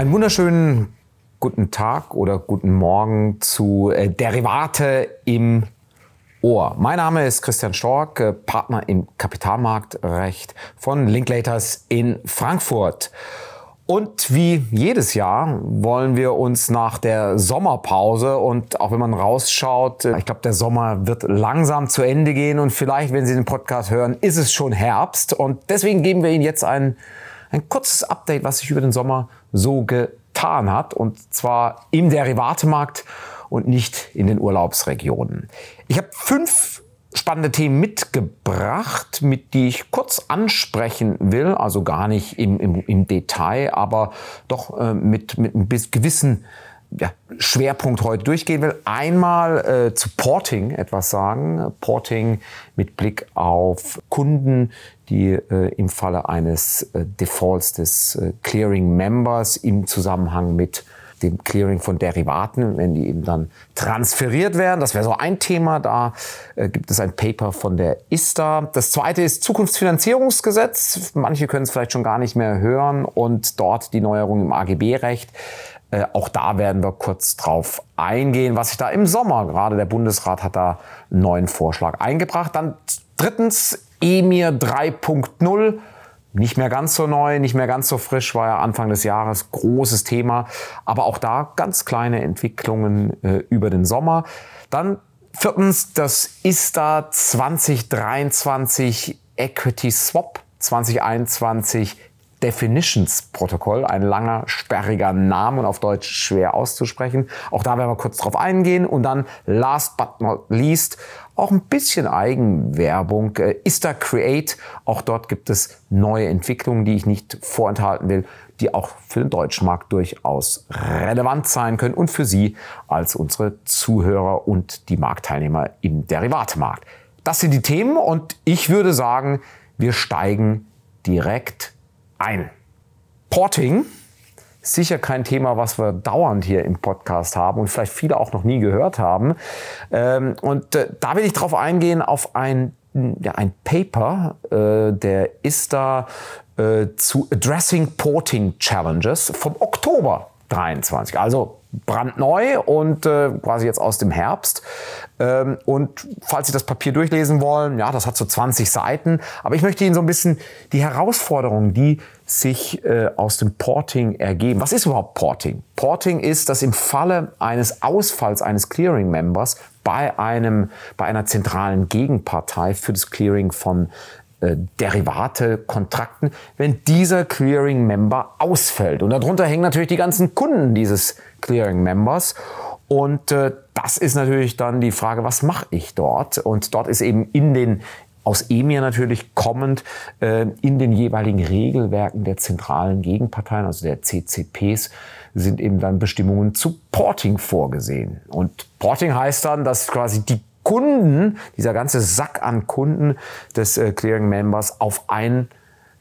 Einen wunderschönen guten Tag oder guten Morgen zu äh, Derivate im Ohr. Mein Name ist Christian Stork, äh, Partner im Kapitalmarktrecht von Linklaters in Frankfurt. Und wie jedes Jahr wollen wir uns nach der Sommerpause und auch wenn man rausschaut, äh, ich glaube, der Sommer wird langsam zu Ende gehen und vielleicht, wenn Sie den Podcast hören, ist es schon Herbst. Und deswegen geben wir Ihnen jetzt ein, ein kurzes Update, was sich über den Sommer so getan hat. Und zwar im Derivatemarkt und nicht in den Urlaubsregionen. Ich habe fünf spannende Themen mitgebracht, mit die ich kurz ansprechen will, also gar nicht im, im, im Detail, aber doch äh, mit, mit ein gewissen ja, Schwerpunkt heute durchgehen will. Einmal äh, zu Porting etwas sagen. Porting mit Blick auf Kunden, die äh, im Falle eines äh, Defaults des äh, Clearing Members im Zusammenhang mit dem Clearing von Derivaten, wenn die eben dann transferiert werden. Das wäre so ein Thema. Da äh, gibt es ein Paper von der ISTA. Das zweite ist Zukunftsfinanzierungsgesetz. Manche können es vielleicht schon gar nicht mehr hören und dort die Neuerung im AGB-Recht. Äh, auch da werden wir kurz drauf eingehen, was sich da im Sommer, gerade der Bundesrat hat da einen neuen Vorschlag eingebracht. Dann drittens EMIR 3.0 nicht mehr ganz so neu, nicht mehr ganz so frisch, war ja Anfang des Jahres großes Thema. Aber auch da ganz kleine Entwicklungen äh, über den Sommer. Dann viertens das ISTA 2023 Equity Swap 2021 Definitions Protokoll, ein langer, sperriger Name und auf Deutsch schwer auszusprechen. Auch da werden wir kurz drauf eingehen. Und dann, last but not least, auch ein bisschen Eigenwerbung. Äh, Ista Create, auch dort gibt es neue Entwicklungen, die ich nicht vorenthalten will, die auch für den deutschen Markt durchaus relevant sein können und für Sie als unsere Zuhörer und die Marktteilnehmer im Derivatemarkt. Das sind die Themen und ich würde sagen, wir steigen direkt ein. Porting, sicher kein Thema, was wir dauernd hier im Podcast haben und vielleicht viele auch noch nie gehört haben. Ähm, und äh, da will ich drauf eingehen auf ein, ja, ein Paper, äh, der ist da äh, zu Addressing Porting Challenges vom Oktober 23. Also brandneu und äh, quasi jetzt aus dem Herbst. Ähm, und falls Sie das Papier durchlesen wollen, ja, das hat so 20 Seiten. Aber ich möchte Ihnen so ein bisschen die Herausforderungen, die sich äh, aus dem Porting ergeben. Was ist überhaupt Porting? Porting ist, dass im Falle eines Ausfalls eines Clearing-Members bei einem, bei einer zentralen Gegenpartei für das Clearing von äh, Derivate, Kontrakten, wenn dieser Clearing-Member ausfällt. Und darunter hängen natürlich die ganzen Kunden dieses Clearing-Members. Und äh, das ist natürlich dann die Frage, was mache ich dort? Und dort ist eben in den aus EMIR natürlich kommend äh, in den jeweiligen Regelwerken der zentralen Gegenparteien, also der CCPs, sind eben dann Bestimmungen zu Porting vorgesehen. Und Porting heißt dann, dass quasi die Kunden, dieser ganze Sack an Kunden des äh, Clearing Members auf einen,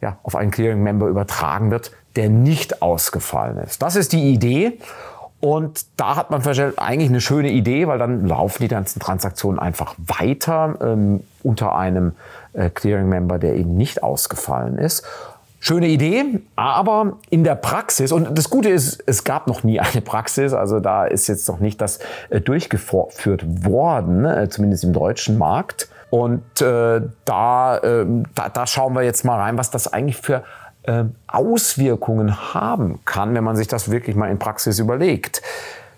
ja, auf einen Clearing Member übertragen wird, der nicht ausgefallen ist. Das ist die Idee. Und da hat man eigentlich eine schöne Idee, weil dann laufen die ganzen Transaktionen einfach weiter ähm, unter einem äh, Clearing-Member, der eben nicht ausgefallen ist. Schöne Idee, aber in der Praxis, und das Gute ist, es gab noch nie eine Praxis, also da ist jetzt noch nicht das äh, durchgeführt worden, äh, zumindest im deutschen Markt. Und äh, da, äh, da, da schauen wir jetzt mal rein, was das eigentlich für äh, Auswirkungen haben kann, wenn man sich das wirklich mal in Praxis überlegt.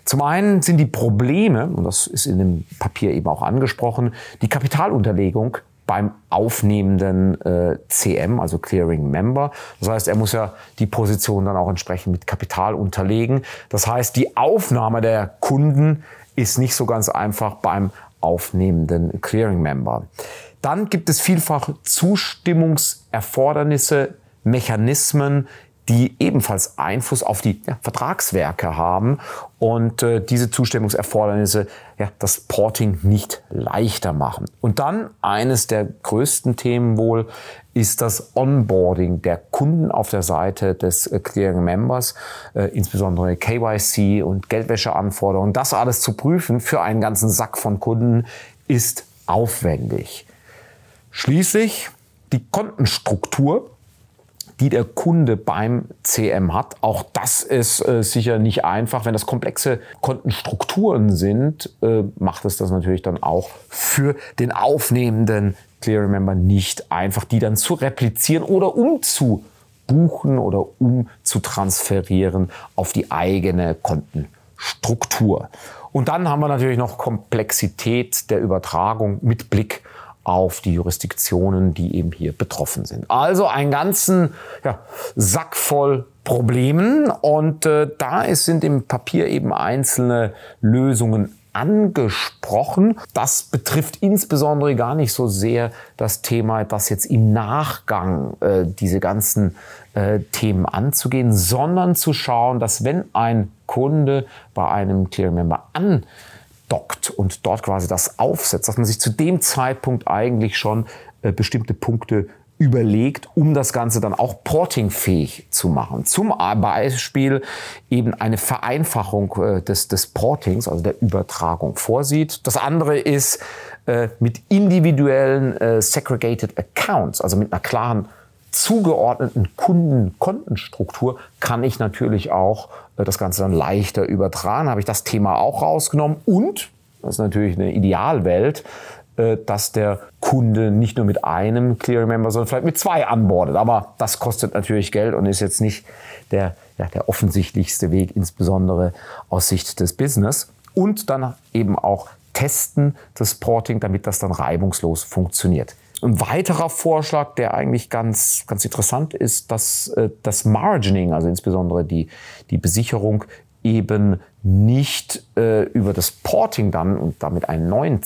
Zum einen sind die Probleme, und das ist in dem Papier eben auch angesprochen, die Kapitalunterlegung beim aufnehmenden äh, CM, also Clearing Member. Das heißt, er muss ja die Position dann auch entsprechend mit Kapital unterlegen. Das heißt, die Aufnahme der Kunden ist nicht so ganz einfach beim aufnehmenden Clearing Member. Dann gibt es vielfach Zustimmungserfordernisse, Mechanismen, die ebenfalls Einfluss auf die ja, Vertragswerke haben und äh, diese Zustimmungserfordernisse ja, das Porting nicht leichter machen. Und dann eines der größten Themen wohl ist das Onboarding der Kunden auf der Seite des äh, Clearing Members, äh, insbesondere KYC und Geldwäscheanforderungen. Das alles zu prüfen für einen ganzen Sack von Kunden ist aufwendig. Schließlich die Kontenstruktur die der Kunde beim CM hat. Auch das ist äh, sicher nicht einfach. Wenn das komplexe Kontenstrukturen sind, äh, macht es das natürlich dann auch für den aufnehmenden Clear Remember nicht einfach, die dann zu replizieren oder umzubuchen oder umzutransferieren auf die eigene Kontenstruktur. Und dann haben wir natürlich noch Komplexität der Übertragung mit Blick auf die Jurisdiktionen, die eben hier betroffen sind. Also einen ganzen ja, Sack voll Problemen und äh, da ist, sind im Papier eben einzelne Lösungen angesprochen. Das betrifft insbesondere gar nicht so sehr das Thema, das jetzt im Nachgang äh, diese ganzen äh, Themen anzugehen, sondern zu schauen, dass wenn ein Kunde bei einem Clearing Member an dockt und dort quasi das aufsetzt, dass man sich zu dem Zeitpunkt eigentlich schon äh, bestimmte Punkte überlegt, um das Ganze dann auch portingfähig zu machen. Zum Beispiel eben eine Vereinfachung äh, des, des Portings, also der Übertragung vorsieht. Das andere ist äh, mit individuellen Segregated Accounts, also mit einer klaren zugeordneten Kundenkontenstruktur kann ich natürlich auch äh, das Ganze dann leichter übertragen. Habe ich das Thema auch rausgenommen und, das ist natürlich eine Idealwelt, äh, dass der Kunde nicht nur mit einem Clearing Member, sondern vielleicht mit zwei anbordet. Aber das kostet natürlich Geld und ist jetzt nicht der, ja, der offensichtlichste Weg, insbesondere aus Sicht des Business. Und dann eben auch testen das Porting, damit das dann reibungslos funktioniert. Ein weiterer Vorschlag, der eigentlich ganz, ganz interessant ist, dass äh, das Margining, also insbesondere die, die Besicherung, eben nicht äh, über das Porting dann und damit einen neuen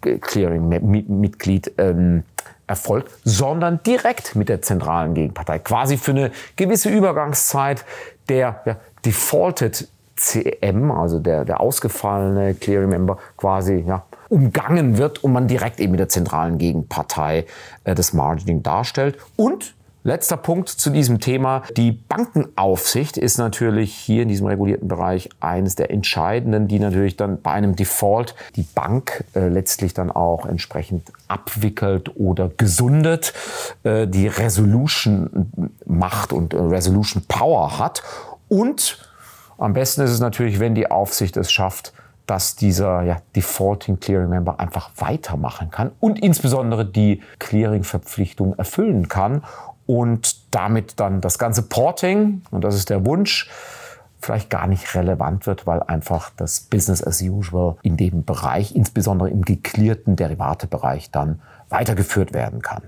Clearing-Mitglied ähm, erfolgt, sondern direkt mit der zentralen Gegenpartei. Quasi für eine gewisse Übergangszeit der ja, Defaulted CM, also der, der ausgefallene Clearing Member, quasi ja, umgangen wird und man direkt eben mit der zentralen Gegenpartei äh, das Margining darstellt. Und Letzter Punkt zu diesem Thema. Die Bankenaufsicht ist natürlich hier in diesem regulierten Bereich eines der entscheidenden, die natürlich dann bei einem Default die Bank äh, letztlich dann auch entsprechend abwickelt oder gesundet, äh, die Resolution Macht und Resolution Power hat. Und am besten ist es natürlich, wenn die Aufsicht es schafft, dass dieser ja, Defaulting Clearing Member einfach weitermachen kann und insbesondere die Clearing-Verpflichtung erfüllen kann und damit dann das ganze Porting, und das ist der Wunsch, vielleicht gar nicht relevant wird, weil einfach das Business as usual in dem Bereich, insbesondere im geklärten Derivatebereich, dann weitergeführt werden kann.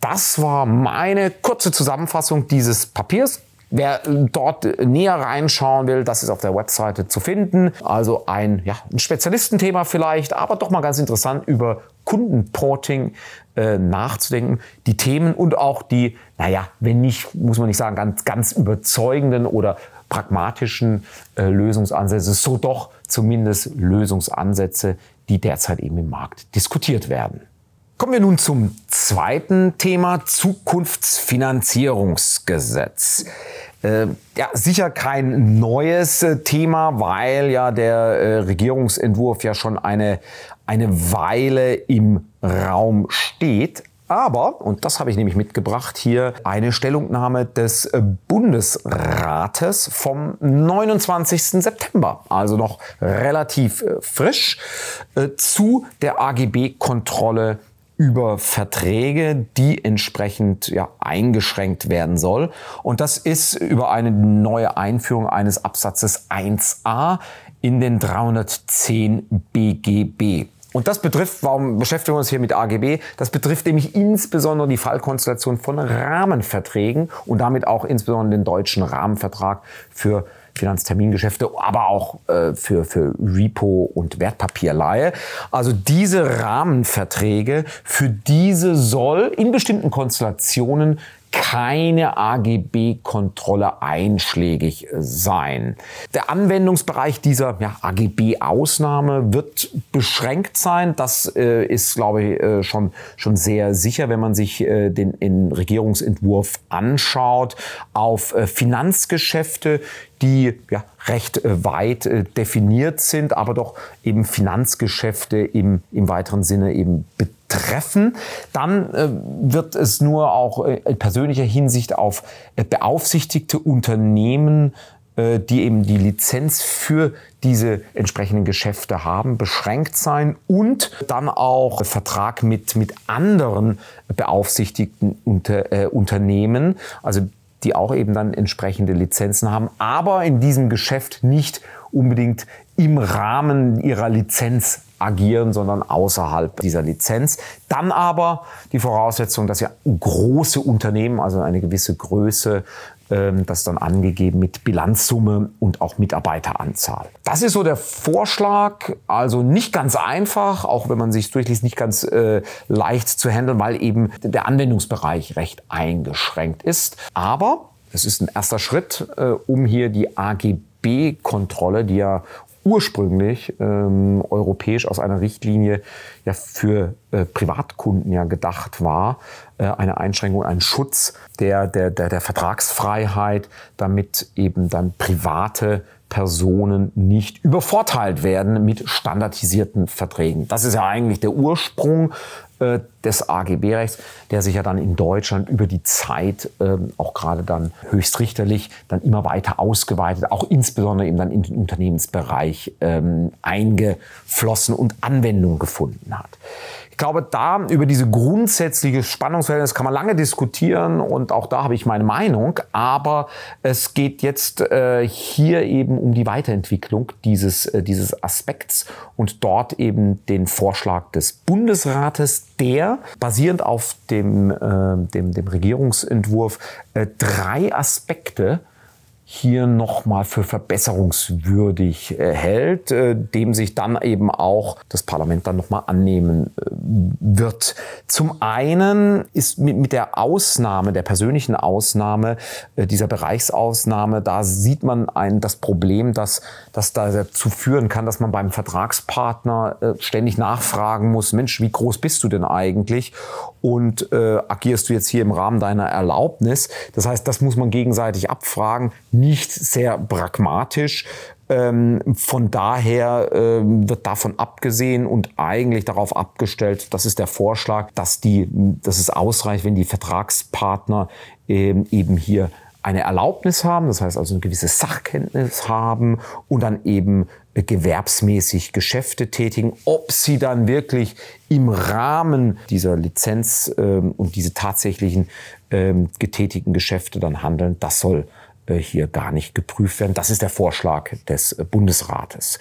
Das war meine kurze Zusammenfassung dieses Papiers. Wer dort näher reinschauen will, das ist auf der Webseite zu finden. Also ein, ja, ein Spezialistenthema vielleicht, aber doch mal ganz interessant über Kundenporting äh, nachzudenken. Die Themen und auch die, naja, wenn nicht, muss man nicht sagen, ganz, ganz überzeugenden oder pragmatischen äh, Lösungsansätze, so doch zumindest Lösungsansätze, die derzeit eben im Markt diskutiert werden. Kommen wir nun zum zweiten Thema, Zukunftsfinanzierungsgesetz. Äh, ja, sicher kein neues äh, Thema, weil ja der äh, Regierungsentwurf ja schon eine, eine Weile im Raum steht. Aber, und das habe ich nämlich mitgebracht, hier eine Stellungnahme des äh, Bundesrates vom 29. September, also noch relativ frisch, zu der AGB-Kontrolle über Verträge, die entsprechend ja, eingeschränkt werden soll. Und das ist über eine neue Einführung eines Absatzes 1a in den 310 BGB. Und das betrifft, warum beschäftigen wir uns hier mit AGB? Das betrifft nämlich insbesondere die Fallkonstellation von Rahmenverträgen und damit auch insbesondere den deutschen Rahmenvertrag für Finanztermingeschäfte, aber auch äh, für, für Repo und Wertpapierleihe. Also diese Rahmenverträge, für diese soll in bestimmten Konstellationen keine AGB-Kontrolle einschlägig sein. Der Anwendungsbereich dieser ja, AGB-Ausnahme wird beschränkt sein. Das äh, ist, glaube ich, äh, schon, schon sehr sicher, wenn man sich äh, den, den Regierungsentwurf anschaut, auf äh, Finanzgeschäfte, die ja, recht äh, weit äh, definiert sind, aber doch eben Finanzgeschäfte im, im weiteren Sinne eben betrifft treffen. Dann äh, wird es nur auch äh, in persönlicher Hinsicht auf äh, beaufsichtigte Unternehmen äh, die eben die Lizenz für diese entsprechenden Geschäfte haben, beschränkt sein und dann auch Vertrag mit, mit anderen beaufsichtigten Unter, äh, Unternehmen, also die auch eben dann entsprechende Lizenzen haben, aber in diesem Geschäft nicht unbedingt im Rahmen ihrer Lizenz agieren, sondern außerhalb dieser Lizenz. Dann aber die Voraussetzung, dass ja große Unternehmen, also eine gewisse Größe, ähm, das dann angegeben mit Bilanzsumme und auch Mitarbeiteranzahl. Das ist so der Vorschlag, also nicht ganz einfach, auch wenn man sich durchliest, nicht ganz äh, leicht zu handeln, weil eben der Anwendungsbereich recht eingeschränkt ist. Aber es ist ein erster Schritt, äh, um hier die AGB-Kontrolle, die ja ursprünglich ähm, europäisch aus einer Richtlinie ja für äh, Privatkunden ja gedacht war, äh, eine Einschränkung, ein Schutz der, der, der, der Vertragsfreiheit, damit eben dann private Personen nicht übervorteilt werden mit standardisierten Verträgen. Das ist ja eigentlich der Ursprung des AGB-Rechts, der sich ja dann in Deutschland über die Zeit ähm, auch gerade dann höchstrichterlich dann immer weiter ausgeweitet, auch insbesondere eben dann in den Unternehmensbereich ähm, eingeflossen und Anwendung gefunden hat. Ich glaube, da über diese grundsätzliche Spannungsverhältnis kann man lange diskutieren und auch da habe ich meine Meinung. Aber es geht jetzt äh, hier eben um die Weiterentwicklung dieses, äh, dieses Aspekts und dort eben den Vorschlag des Bundesrates, der basierend auf dem, äh, dem, dem Regierungsentwurf äh, drei Aspekte hier nochmal für verbesserungswürdig äh, hält, äh, dem sich dann eben auch das Parlament dann nochmal annehmen äh, wird. Zum einen ist mit, der Ausnahme, der persönlichen Ausnahme, dieser Bereichsausnahme, da sieht man ein, das Problem, dass das dazu führen kann, dass man beim Vertragspartner ständig nachfragen muss, Mensch, wie groß bist du denn eigentlich? Und äh, agierst du jetzt hier im Rahmen deiner Erlaubnis? Das heißt, das muss man gegenseitig abfragen nicht sehr pragmatisch. Ähm, von daher ähm, wird davon abgesehen und eigentlich darauf abgestellt, das ist der Vorschlag, dass, die, dass es ausreicht, wenn die Vertragspartner ähm, eben hier eine Erlaubnis haben, das heißt also eine gewisse Sachkenntnis haben und dann eben gewerbsmäßig Geschäfte tätigen. Ob sie dann wirklich im Rahmen dieser Lizenz ähm, und diese tatsächlichen ähm, getätigten Geschäfte dann handeln, das soll äh, hier gar nicht geprüft werden. Das ist der Vorschlag des äh, Bundesrates.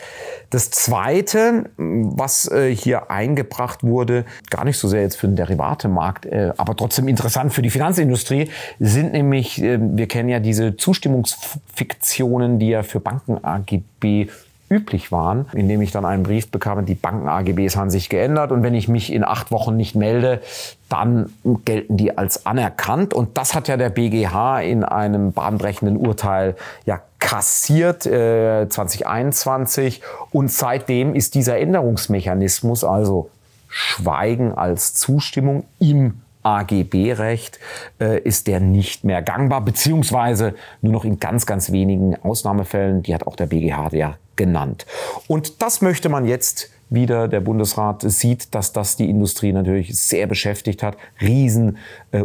Das Zweite, was äh, hier eingebracht wurde, gar nicht so sehr jetzt für den Derivatemarkt, aber trotzdem interessant für die Finanzindustrie, sind nämlich, wir kennen ja diese Zustimmungsfiktionen, die ja für Banken AGB üblich waren, indem ich dann einen Brief bekam, die Banken-AGBs haben sich geändert und wenn ich mich in acht Wochen nicht melde, dann gelten die als anerkannt. Und das hat ja der BGH in einem bahnbrechenden Urteil ja kassiert äh, 2021 und seitdem ist dieser Änderungsmechanismus, also Schweigen als Zustimmung im AGB-Recht äh, ist der nicht mehr gangbar, beziehungsweise nur noch in ganz, ganz wenigen Ausnahmefällen. Die hat auch der BGH ja genannt. Und das möchte man jetzt wieder, der Bundesrat sieht, dass das die Industrie natürlich sehr beschäftigt hat. Riesen äh,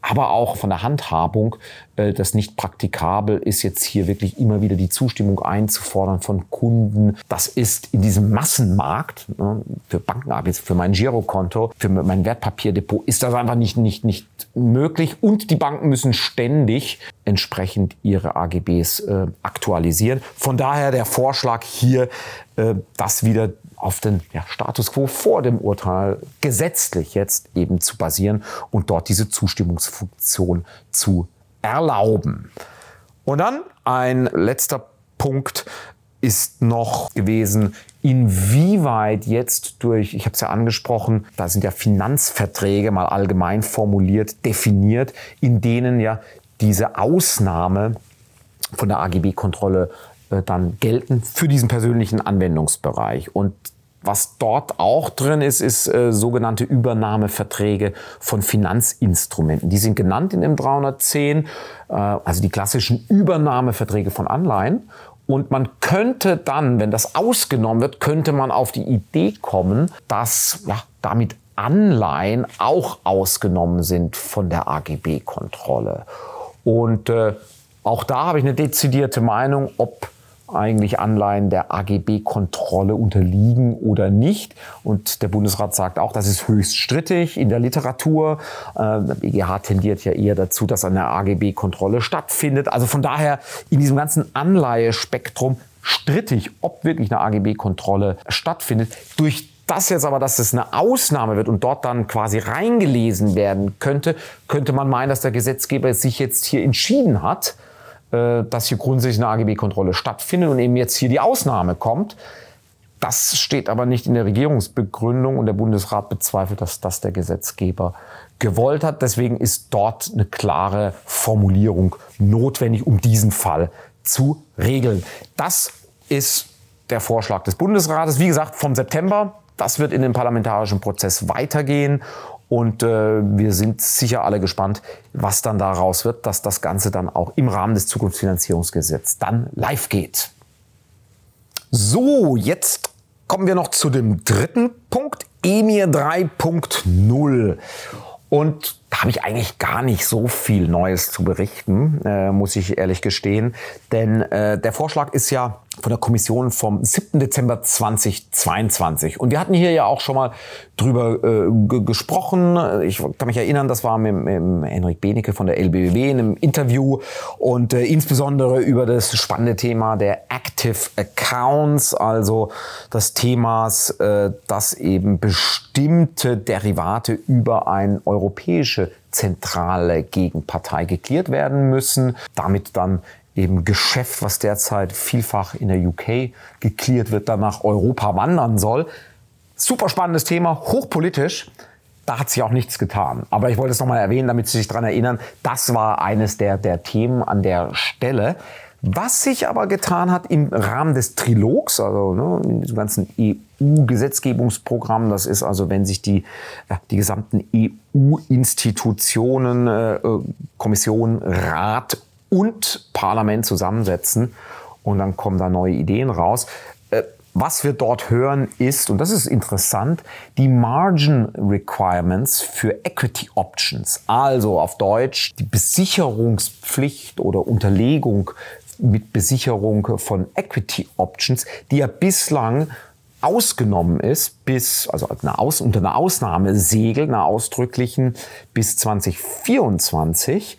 aber auch von der Handhabung, äh, das nicht praktikabel ist, jetzt hier wirklich immer wieder die Zustimmung einzufordern von Kunden. Das ist in diesem Massenmarkt ne, für Banken, für mein Girokonto, für mein Wertpapierdepot, ist das einfach nicht, nicht, nicht möglich. Und die Banken müssen ständig entsprechend ihre AGBs äh, aktualisieren. Von daher der Vorschlag hier, äh, das wieder auf den ja, Status quo vor dem Urteil gesetzlich jetzt eben zu basieren und dort diese Zustimmungsfunktion zu erlauben. Und dann ein letzter Punkt ist noch gewesen, inwieweit jetzt durch, ich habe es ja angesprochen, da sind ja Finanzverträge mal allgemein formuliert, definiert, in denen ja diese Ausnahme von der AGB-Kontrolle dann gelten für diesen persönlichen Anwendungsbereich. Und was dort auch drin ist, ist äh, sogenannte Übernahmeverträge von Finanzinstrumenten. Die sind genannt in dem 310, äh, also die klassischen Übernahmeverträge von Anleihen. Und man könnte dann, wenn das ausgenommen wird, könnte man auf die Idee kommen, dass ja, damit Anleihen auch ausgenommen sind von der AGB-Kontrolle. Und äh, auch da habe ich eine dezidierte Meinung, ob eigentlich Anleihen der AGB-Kontrolle unterliegen oder nicht. Und der Bundesrat sagt auch, das ist höchst strittig in der Literatur. Äh, der BGH tendiert ja eher dazu, dass eine AGB-Kontrolle stattfindet. Also von daher in diesem ganzen Anleihespektrum strittig, ob wirklich eine AGB-Kontrolle stattfindet. Durch das jetzt aber, dass es eine Ausnahme wird und dort dann quasi reingelesen werden könnte, könnte man meinen, dass der Gesetzgeber sich jetzt hier entschieden hat, dass hier grundsätzlich eine AGB-Kontrolle stattfindet und eben jetzt hier die Ausnahme kommt. Das steht aber nicht in der Regierungsbegründung und der Bundesrat bezweifelt, dass das der Gesetzgeber gewollt hat. Deswegen ist dort eine klare Formulierung notwendig, um diesen Fall zu regeln. Das ist der Vorschlag des Bundesrates. Wie gesagt, vom September. Das wird in den parlamentarischen Prozess weitergehen. Und äh, wir sind sicher alle gespannt, was dann daraus wird, dass das Ganze dann auch im Rahmen des Zukunftsfinanzierungsgesetzes dann live geht. So, jetzt kommen wir noch zu dem dritten Punkt, EMIR 3.0. Und da habe ich eigentlich gar nicht so viel Neues zu berichten, äh, muss ich ehrlich gestehen. Denn äh, der Vorschlag ist ja von der Kommission vom 7. Dezember 2022. Und wir hatten hier ja auch schon mal drüber äh, gesprochen. Ich kann mich erinnern, das war mit, mit Henrik Benecke von der LBBW in einem Interview und äh, insbesondere über das spannende Thema der Active Accounts, also das Themas, äh, dass eben bestimmte Derivate über eine europäische zentrale Gegenpartei geklärt werden müssen, damit dann eben Geschäft, was derzeit vielfach in der UK geklärt wird, dann nach Europa wandern soll. Super spannendes Thema, hochpolitisch. Da hat sich auch nichts getan. Aber ich wollte es nochmal erwähnen, damit Sie sich daran erinnern, das war eines der, der Themen an der Stelle. Was sich aber getan hat im Rahmen des Trilogs, also ne, in diesem ganzen EU-Gesetzgebungsprogramm, das ist also, wenn sich die, ja, die gesamten EU-Institutionen, äh, Kommission, Rat und Parlament zusammensetzen und dann kommen da neue Ideen raus. Äh, was wir dort hören ist, und das ist interessant, die Margin Requirements für Equity Options. Also auf Deutsch die Besicherungspflicht oder Unterlegung mit Besicherung von Equity Options, die ja bislang ausgenommen ist, bis, also eine Aus, unter einer Ausnahme segelt, einer ausdrücklichen, bis 2024.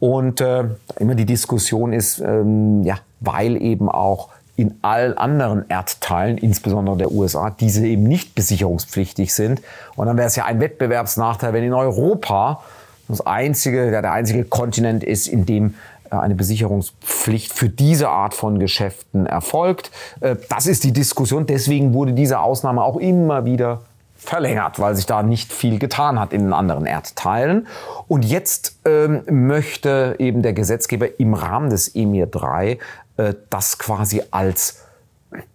Und äh, immer die Diskussion ist, ähm, ja, weil eben auch in allen anderen Erdteilen, insbesondere der USA, diese eben nicht besicherungspflichtig sind. Und dann wäre es ja ein Wettbewerbsnachteil, wenn in Europa das einzige, ja, der einzige Kontinent ist, in dem äh, eine Besicherungspflicht für diese Art von Geschäften erfolgt. Äh, das ist die Diskussion. Deswegen wurde diese Ausnahme auch immer wieder verlängert, weil sich da nicht viel getan hat in den anderen Erdteilen. Und jetzt ähm, möchte eben der Gesetzgeber im Rahmen des EMIR 3 äh, das quasi als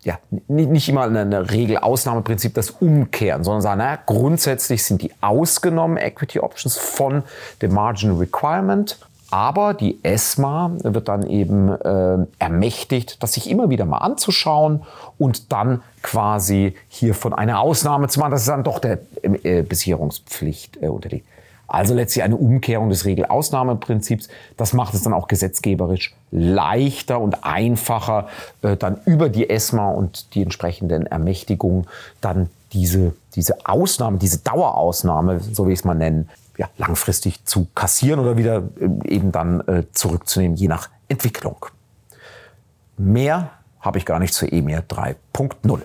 ja, nicht immer eine Regel-Ausnahmeprinzip das umkehren, sondern sagen, naja, grundsätzlich sind die ausgenommen Equity Options von dem Margin Requirement aber die ESMA wird dann eben äh, ermächtigt, das sich immer wieder mal anzuschauen und dann quasi hier von einer Ausnahme zu machen, dass es dann doch der äh, Besicherungspflicht äh, unterliegt. Also letztlich eine Umkehrung des Regelausnahmeprinzips. Das macht es dann auch gesetzgeberisch leichter und einfacher, äh, dann über die ESMA und die entsprechenden Ermächtigungen dann diese, diese Ausnahme, diese Dauerausnahme, so wie ich es mal nennen, ja, langfristig zu kassieren oder wieder äh, eben dann äh, zurückzunehmen, je nach Entwicklung. Mehr habe ich gar nicht zu EMIR 3.0.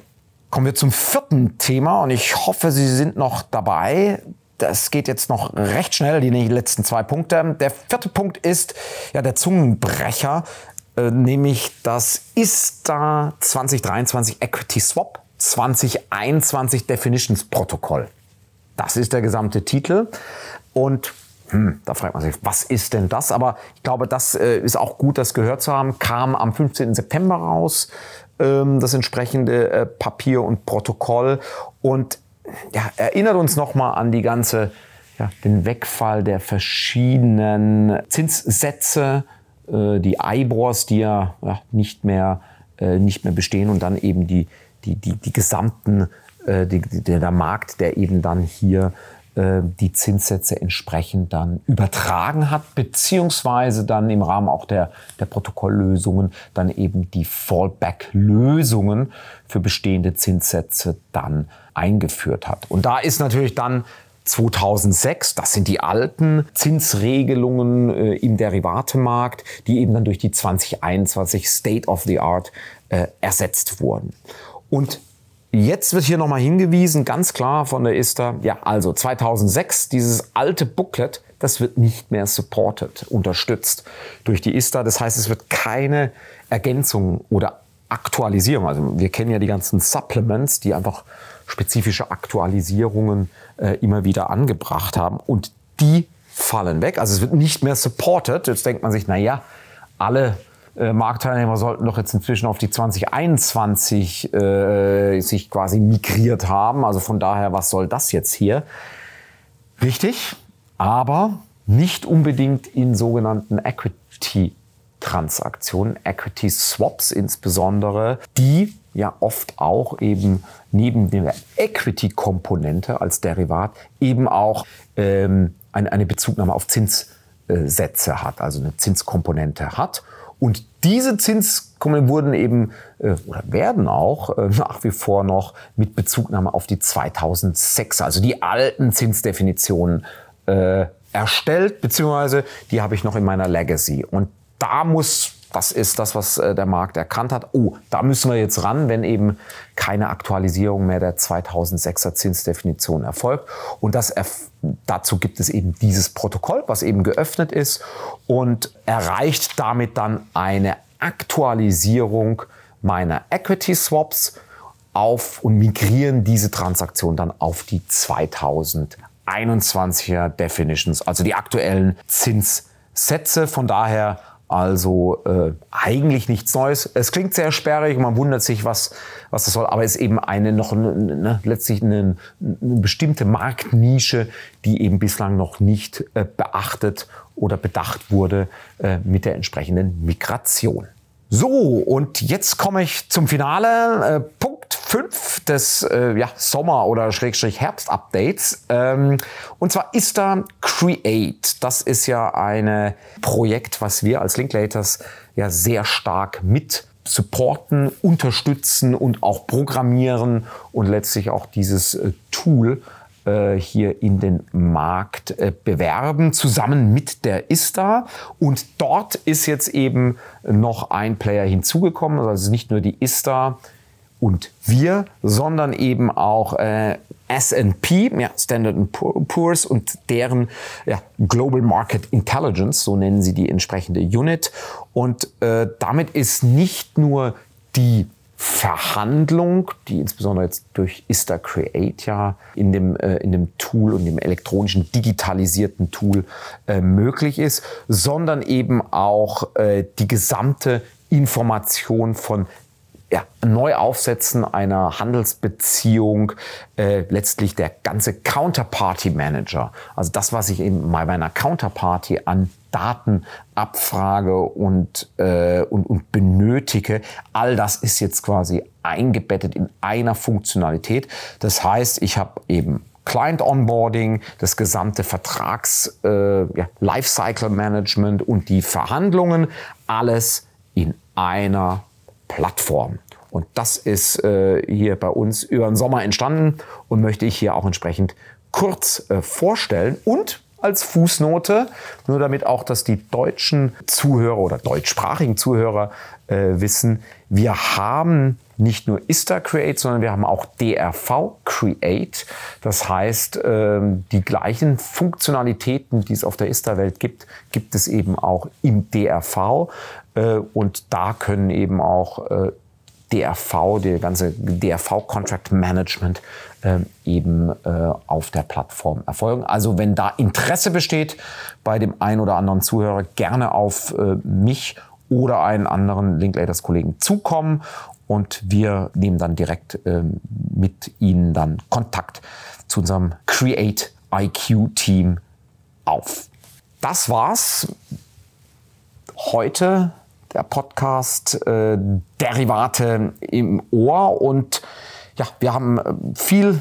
Kommen wir zum vierten Thema und ich hoffe, Sie sind noch dabei. Das geht jetzt noch recht schnell, die letzten zwei Punkte. Der vierte Punkt ist ja der Zungenbrecher, äh, nämlich das ISTA 2023 Equity Swap 2021 Definitions Protokoll. Das ist der gesamte Titel. Und hm, da fragt man sich, was ist denn das? Aber ich glaube, das äh, ist auch gut, das gehört zu haben. Kam am 15. September raus, ähm, das entsprechende äh, Papier und Protokoll. Und ja, erinnert uns nochmal an die ganze, ja, den Wegfall der verschiedenen Zinssätze, äh, die IBORs, die ja, ja nicht, mehr, äh, nicht mehr bestehen und dann eben die, die, die, die gesamten äh, die, die, der Markt, der eben dann hier äh, die Zinssätze entsprechend dann übertragen hat, beziehungsweise dann im Rahmen auch der, der Protokolllösungen dann eben die Fallback-Lösungen für bestehende Zinssätze dann eingeführt hat. Und da ist natürlich dann 2006, das sind die alten Zinsregelungen äh, im Derivatemarkt, die eben dann durch die 2021 State of the Art äh, ersetzt wurden. Und Jetzt wird hier nochmal hingewiesen, ganz klar von der ISTA, ja, also 2006, dieses alte Booklet, das wird nicht mehr supported, unterstützt durch die ISTA. Das heißt, es wird keine Ergänzung oder Aktualisierung. Also wir kennen ja die ganzen Supplements, die einfach spezifische Aktualisierungen äh, immer wieder angebracht haben und die fallen weg. Also es wird nicht mehr supported. Jetzt denkt man sich, na ja, alle äh, Marktteilnehmer sollten doch jetzt inzwischen auf die 2021 äh, sich quasi migriert haben. Also von daher, was soll das jetzt hier? Richtig, aber nicht unbedingt in sogenannten Equity Transaktionen, Equity Swaps insbesondere, die ja oft auch eben neben der Equity-Komponente als Derivat eben auch ähm, eine, eine Bezugnahme auf Zinssätze hat, also eine Zinskomponente hat. Und diese Zinskomponenten wurden eben äh, oder werden auch äh, nach wie vor noch mit Bezugnahme auf die 2006, also die alten Zinsdefinitionen äh, erstellt, beziehungsweise die habe ich noch in meiner Legacy. Und da muss das ist das, was äh, der Markt erkannt hat. Oh, da müssen wir jetzt ran, wenn eben keine Aktualisierung mehr der 2006er Zinsdefinition erfolgt. Und das erf dazu gibt es eben dieses Protokoll, was eben geöffnet ist und erreicht damit dann eine Aktualisierung meiner Equity Swaps auf und migrieren diese Transaktion dann auf die 2021er Definitions, also die aktuellen Zinssätze. Von daher also äh, eigentlich nichts Neues. Es klingt sehr sperrig, man wundert sich, was, was das soll, aber es ist eben eine noch ne, letztlich eine, eine, bestimmte Marktnische, die eben bislang noch nicht äh, beachtet oder bedacht wurde äh, mit der entsprechenden Migration. So, und jetzt komme ich zum Finale. Äh, Punkt 5 des äh, ja, Sommer- oder Schrägstrich Herbst-Updates. Ähm, und zwar ist da Create. Das ist ja ein Projekt, was wir als Linklaters ja sehr stark mit supporten, unterstützen und auch programmieren und letztlich auch dieses äh, Tool äh, hier in den Markt äh, bewerben, zusammen mit der ISTA. Und dort ist jetzt eben noch ein Player hinzugekommen, also nicht nur die ISTA und wir, sondern eben auch äh, S&P, ja, Standard Poor's und deren ja, Global Market Intelligence, so nennen sie die entsprechende Unit. Und äh, damit ist nicht nur die Verhandlung, die insbesondere jetzt durch Ista Create ja in dem, äh, in dem Tool und dem elektronischen digitalisierten Tool äh, möglich ist, sondern eben auch äh, die gesamte Information von ja, Neuaufsetzen einer Handelsbeziehung, äh, letztlich der ganze Counterparty Manager. Also das, was ich eben bei meiner Counterparty an Daten abfrage und, äh, und, und benötige, all das ist jetzt quasi eingebettet in einer Funktionalität. Das heißt, ich habe eben Client Onboarding, das gesamte Vertrags äh, ja, Lifecycle Management und die Verhandlungen, alles in einer Plattform. Und das ist äh, hier bei uns über den Sommer entstanden und möchte ich hier auch entsprechend kurz äh, vorstellen und als Fußnote, nur damit auch, dass die deutschen Zuhörer oder deutschsprachigen Zuhörer äh, wissen, wir haben nicht nur ISTA Create, sondern wir haben auch DRV Create. Das heißt, ähm, die gleichen Funktionalitäten, die es auf der ISTA-Welt gibt, gibt es eben auch im DRV. Äh, und da können eben auch äh, DRV, der ganze DRV Contract Management äh, eben auf der Plattform erfolgen. Also wenn da Interesse besteht bei dem einen oder anderen Zuhörer, gerne auf mich oder einen anderen Linklaters Kollegen zukommen und wir nehmen dann direkt ähm, mit Ihnen dann Kontakt zu unserem Create IQ Team auf. Das war's heute der Podcast äh, Derivate im Ohr. Und ja, wir haben äh, viel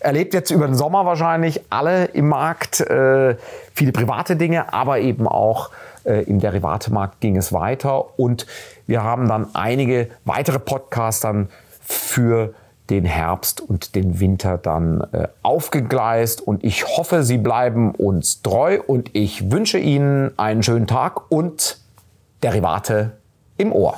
erlebt jetzt über den Sommer wahrscheinlich, alle im Markt, äh, viele private Dinge, aber eben auch äh, im Derivatemarkt ging es weiter. Und wir haben dann einige weitere Podcasts dann für den Herbst und den Winter dann äh, aufgegleist. Und ich hoffe, Sie bleiben uns treu. Und ich wünsche Ihnen einen schönen Tag und Derivate im Ohr.